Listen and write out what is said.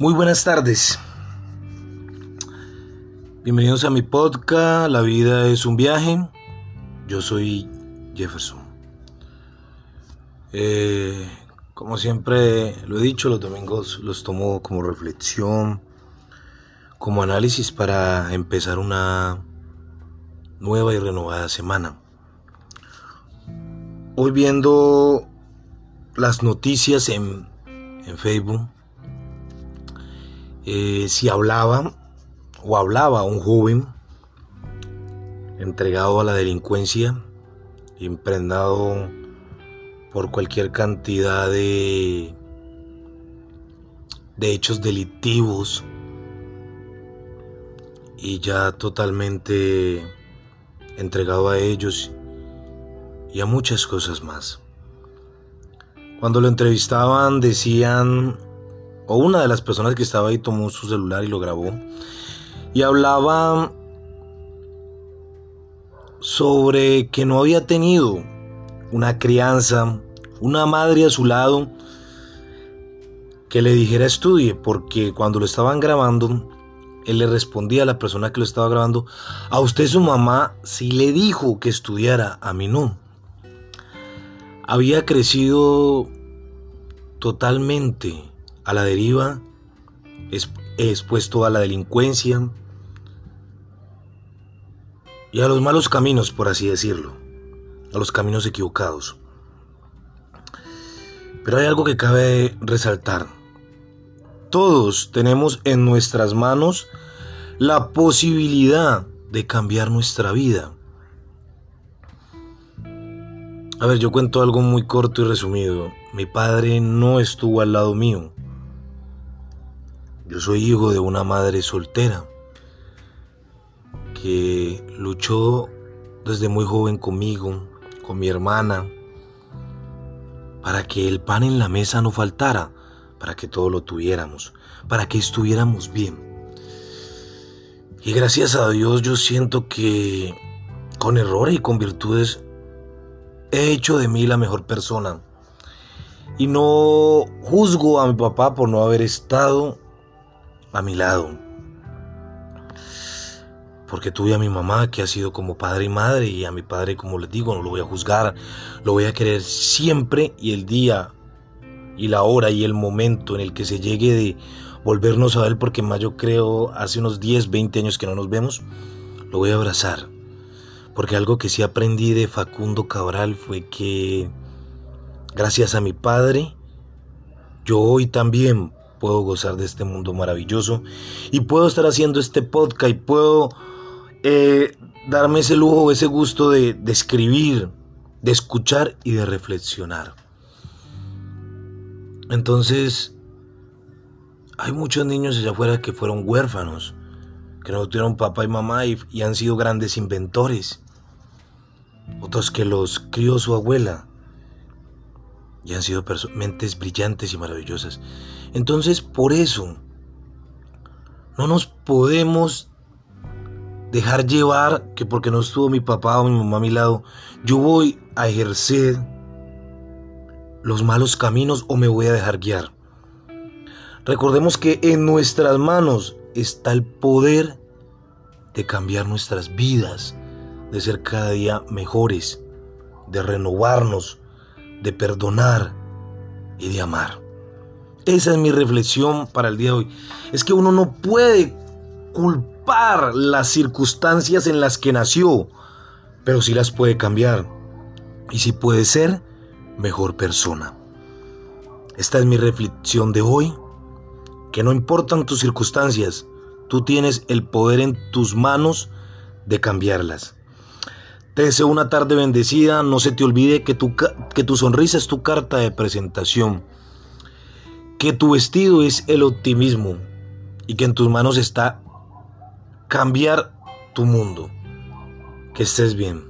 Muy buenas tardes. Bienvenidos a mi podcast La vida es un viaje. Yo soy Jefferson. Eh, como siempre lo he dicho, los domingos los tomo como reflexión, como análisis para empezar una nueva y renovada semana. Hoy viendo las noticias en, en Facebook eh, si hablaba o hablaba un joven entregado a la delincuencia, impregnado por cualquier cantidad de, de hechos delictivos y ya totalmente entregado a ellos y a muchas cosas más. Cuando lo entrevistaban decían o una de las personas que estaba ahí tomó su celular y lo grabó y hablaba sobre que no había tenido una crianza, una madre a su lado que le dijera estudie, porque cuando lo estaban grabando, él le respondía a la persona que lo estaba grabando, a usted su mamá sí le dijo que estudiara, a mí no. Había crecido totalmente a la deriva, expuesto a la delincuencia y a los malos caminos, por así decirlo, a los caminos equivocados. Pero hay algo que cabe resaltar. Todos tenemos en nuestras manos la posibilidad de cambiar nuestra vida. A ver, yo cuento algo muy corto y resumido. Mi padre no estuvo al lado mío. Yo soy hijo de una madre soltera que luchó desde muy joven conmigo, con mi hermana, para que el pan en la mesa no faltara, para que todo lo tuviéramos, para que estuviéramos bien. Y gracias a Dios yo siento que con errores y con virtudes he hecho de mí la mejor persona. Y no juzgo a mi papá por no haber estado a mi lado. Porque tuve a mi mamá que ha sido como padre y madre y a mi padre, como les digo, no lo voy a juzgar, lo voy a querer siempre y el día y la hora y el momento en el que se llegue de volvernos a ver, porque más yo creo hace unos 10, 20 años que no nos vemos, lo voy a abrazar. Porque algo que sí aprendí de Facundo Cabral fue que gracias a mi padre, yo hoy también puedo gozar de este mundo maravilloso y puedo estar haciendo este podcast y puedo eh, darme ese lujo, ese gusto de, escribir, de escuchar y de reflexionar. Entonces, hay muchos niños allá afuera que fueron huérfanos, que no tuvieron papá y mamá y han sido grandes inventores. Otros que los crió su abuela y han sido mentes brillantes y maravillosas. Entonces, por eso, no nos podemos dejar llevar que porque no estuvo mi papá o mi mamá a mi lado, yo voy a ejercer los malos caminos o me voy a dejar guiar. Recordemos que en nuestras manos está el poder de cambiar nuestras vidas, de ser cada día mejores, de renovarnos, de perdonar y de amar. Esa es mi reflexión para el día de hoy. Es que uno no puede culpar las circunstancias en las que nació, pero sí las puede cambiar. Y sí puede ser mejor persona. Esta es mi reflexión de hoy. Que no importan tus circunstancias, tú tienes el poder en tus manos de cambiarlas. Deseo una tarde bendecida. No se te olvide que tu, que tu sonrisa es tu carta de presentación. Que tu vestido es el optimismo. Y que en tus manos está cambiar tu mundo. Que estés bien.